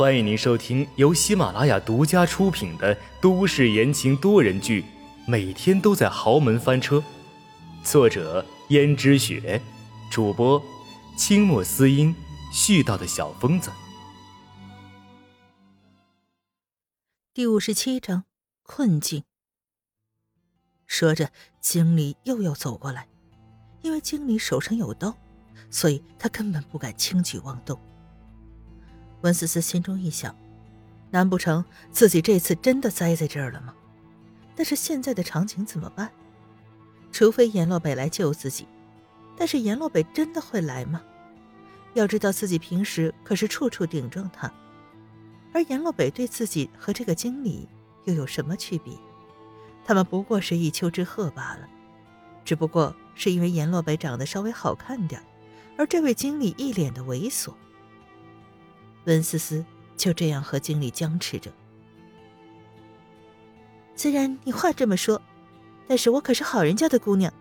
欢迎您收听由喜马拉雅独家出品的都市言情多人剧《每天都在豪门翻车》，作者：胭脂雪，主播：清墨思音，絮叨的小疯子。第五十七章困境。说着，经理又要走过来，因为经理手上有刀，所以他根本不敢轻举妄动。温思思心中一想，难不成自己这次真的栽在这儿了吗？但是现在的场景怎么办？除非阎洛北来救自己，但是阎洛北真的会来吗？要知道自己平时可是处处顶撞他，而阎洛北对自己和这个经理又有什么区别？他们不过是一丘之貉罢了，只不过是因为阎洛北长得稍微好看点，而这位经理一脸的猥琐。温思思就这样和经理僵持着。虽然你话这么说，但是我可是好人家的姑娘，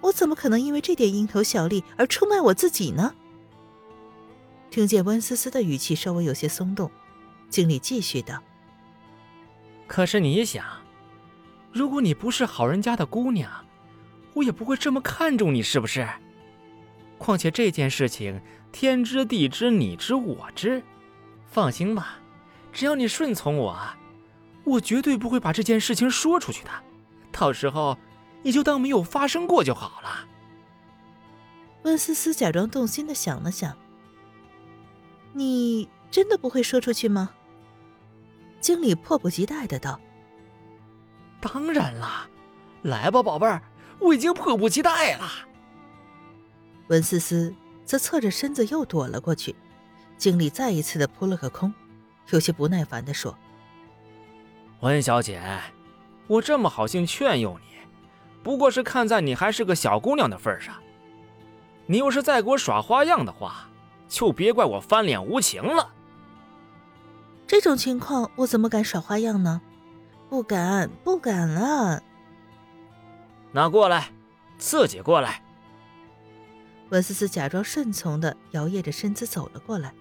我怎么可能因为这点蝇头小利而出卖我自己呢？听见温思思的语气稍微有些松动，经理继续道：“可是你想，如果你不是好人家的姑娘，我也不会这么看重你，是不是？况且这件事情天知地知，你知我知。”放心吧，只要你顺从我，我绝对不会把这件事情说出去的。到时候，你就当没有发生过就好了。温思思假装动心的想了想：“你真的不会说出去吗？”经理迫不及待的道：“当然啦，来吧，宝贝儿，我已经迫不及待了。”温思思则侧着身子又躲了过去。经理再一次的扑了个空，有些不耐烦的说：“温小姐，我这么好心劝诱你，不过是看在你还是个小姑娘的份上。你要是再给我耍花样的话，就别怪我翻脸无情了。”这种情况我怎么敢耍花样呢？不敢，不敢了。那过来，自己过来。温思思假装顺从的摇曳着身子走了过来。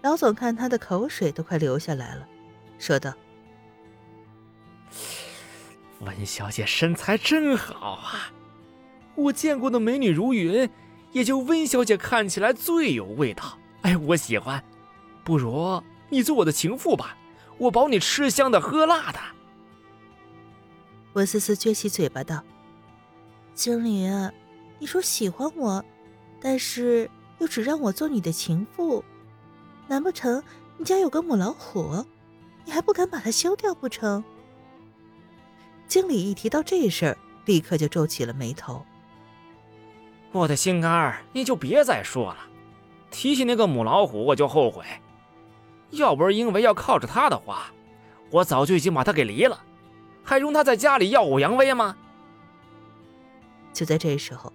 老总看他的口水都快流下来了，说道：“温小姐身材真好啊，我见过的美女如云，也就温小姐看起来最有味道。哎，我喜欢。不如你做我的情妇吧，我保你吃香的喝辣的。”温思思撅起嘴巴道：“经理，你说喜欢我，但是又只让我做你的情妇。”难不成你家有个母老虎，你还不敢把它休掉不成？经理一提到这事儿，立刻就皱起了眉头。我的心肝儿，你就别再说了，提起那个母老虎我就后悔。要不是因为要靠着他的话，我早就已经把他给离了，还容他在家里耀武扬威吗？就在这时候，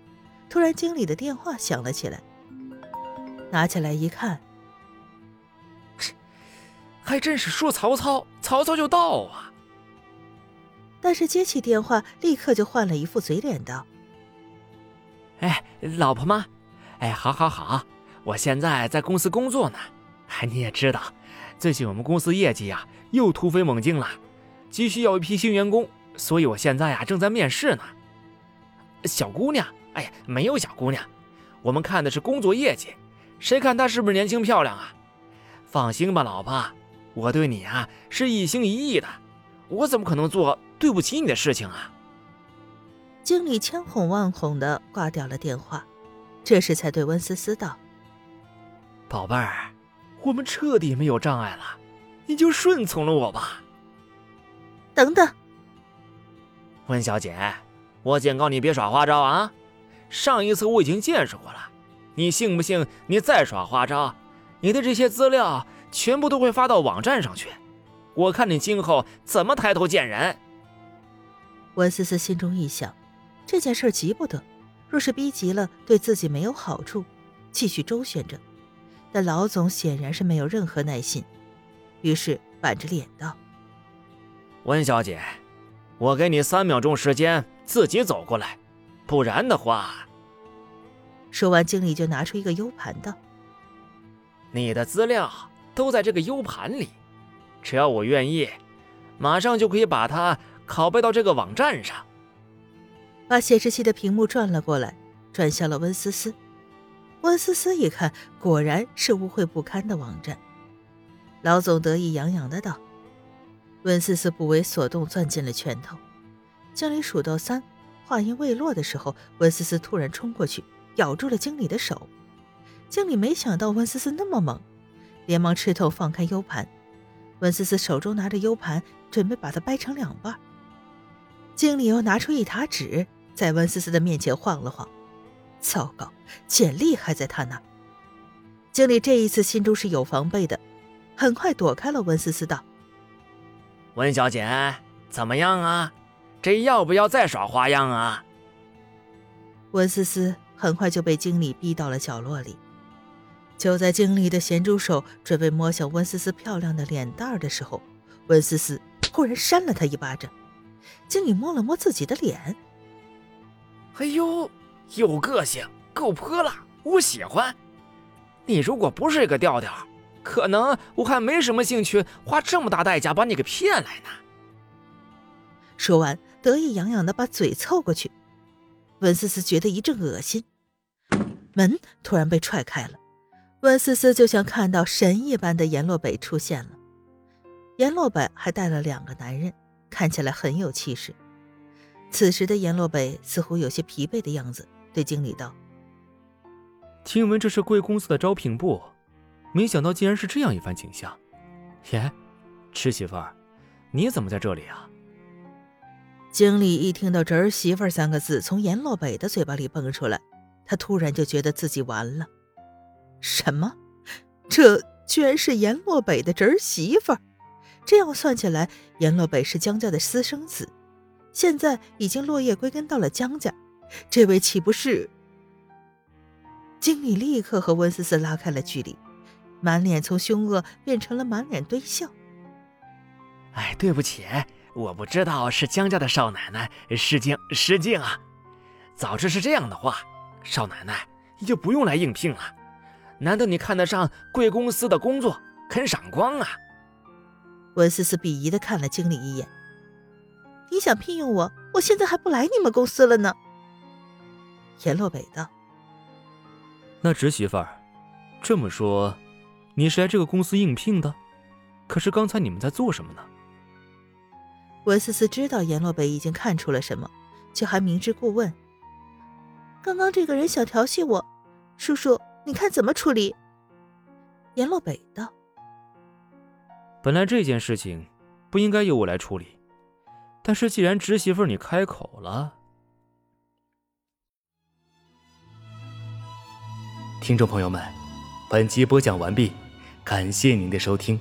突然经理的电话响了起来，拿起来一看。还真是说曹操，曹操就到啊！但是接起电话，立刻就换了一副嘴脸，道：“哎，老婆吗？哎，好，好，好，我现在在公司工作呢。哎，你也知道，最近我们公司业绩呀又突飞猛进了，急需要一批新员工，所以我现在呀正在面试呢。小姑娘，哎呀，没有小姑娘，我们看的是工作业绩，谁看她是不是年轻漂亮啊？放心吧，老婆。”我对你啊是一心一意的，我怎么可能做对不起你的事情啊？经理千哄万哄的挂掉了电话，这时才对温思思道：“宝贝儿，我们彻底没有障碍了，你就顺从了我吧。”等等，温小姐，我警告你别耍花招啊！上一次我已经见识过了，你信不信？你再耍花招，你的这些资料。全部都会发到网站上去，我看你今后怎么抬头见人。温思思心中一想，这件事急不得，若是逼急了，对自己没有好处，继续周旋着。但老总显然是没有任何耐心，于是板着脸道：“温小姐，我给你三秒钟时间自己走过来，不然的话。”说完，经理就拿出一个 U 盘道：“你的资料。”都在这个 U 盘里，只要我愿意，马上就可以把它拷贝到这个网站上。把显示器的屏幕转了过来，转向了温思思。温思思一看，果然是污秽不堪的网站。老总得意洋洋的道：“温思思不为所动，攥紧了拳头。经理数到三，话音未落的时候，温思思突然冲过去，咬住了经理的手。经理没想到温思思那么猛，连忙吃痛放开 U 盘。温思思手中拿着 U 盘，准备把它掰成两半。经理又拿出一沓纸，在温思思的面前晃了晃。糟糕，简历还在他那。经理这一次心中是有防备的，很快躲开了温思思，道：“温小姐，怎么样啊？这要不要再耍花样啊？”温思思很快就被经理逼到了角落里。就在经理的咸猪手准备摸向温思思漂亮的脸蛋的时候，温思思忽然扇了他一巴掌。经理摸了摸自己的脸，哎呦！有个性，够泼辣，我喜欢。你如果不是个调调，可能我还没什么兴趣花这么大代价把你给骗来呢。说完，得意洋洋的把嘴凑过去。温思思觉得一阵恶心，门突然被踹开了，温思思就像看到神一般的阎洛北出现了。阎洛北还带了两个男人，看起来很有气势。此时的阎洛北似乎有些疲惫的样子。对经理道：“听闻这是贵公司的招聘部，没想到竟然是这样一番景象。耶，侄媳妇儿，你怎么在这里啊？”经理一听到“侄儿媳妇儿”三个字从阎洛北的嘴巴里蹦出来，他突然就觉得自己完了。什么？这居然是阎洛北的侄媳妇儿？这样算起来，阎洛北是江家的私生子，现在已经落叶归根到了江家。这位岂不是？经理立刻和温思思拉开了距离，满脸从凶恶变成了满脸堆笑。哎，对不起，我不知道是江家的少奶奶，失敬失敬啊！早知是这样的话，少奶奶你就不用来应聘了。难道你看得上贵公司的工作，肯赏光啊！文思思鄙夷的看了经理一眼：“你想聘用我，我现在还不来你们公司了呢。”阎洛北道：“那侄媳妇儿，这么说，你是来这个公司应聘的？可是刚才你们在做什么呢？”文思思知道阎洛北已经看出了什么，却还明知故问：“刚刚这个人想调戏我，叔叔，你看怎么处理？”阎洛北道：“本来这件事情不应该由我来处理，但是既然侄媳妇你开口了。”听众朋友们，本集播讲完毕，感谢您的收听。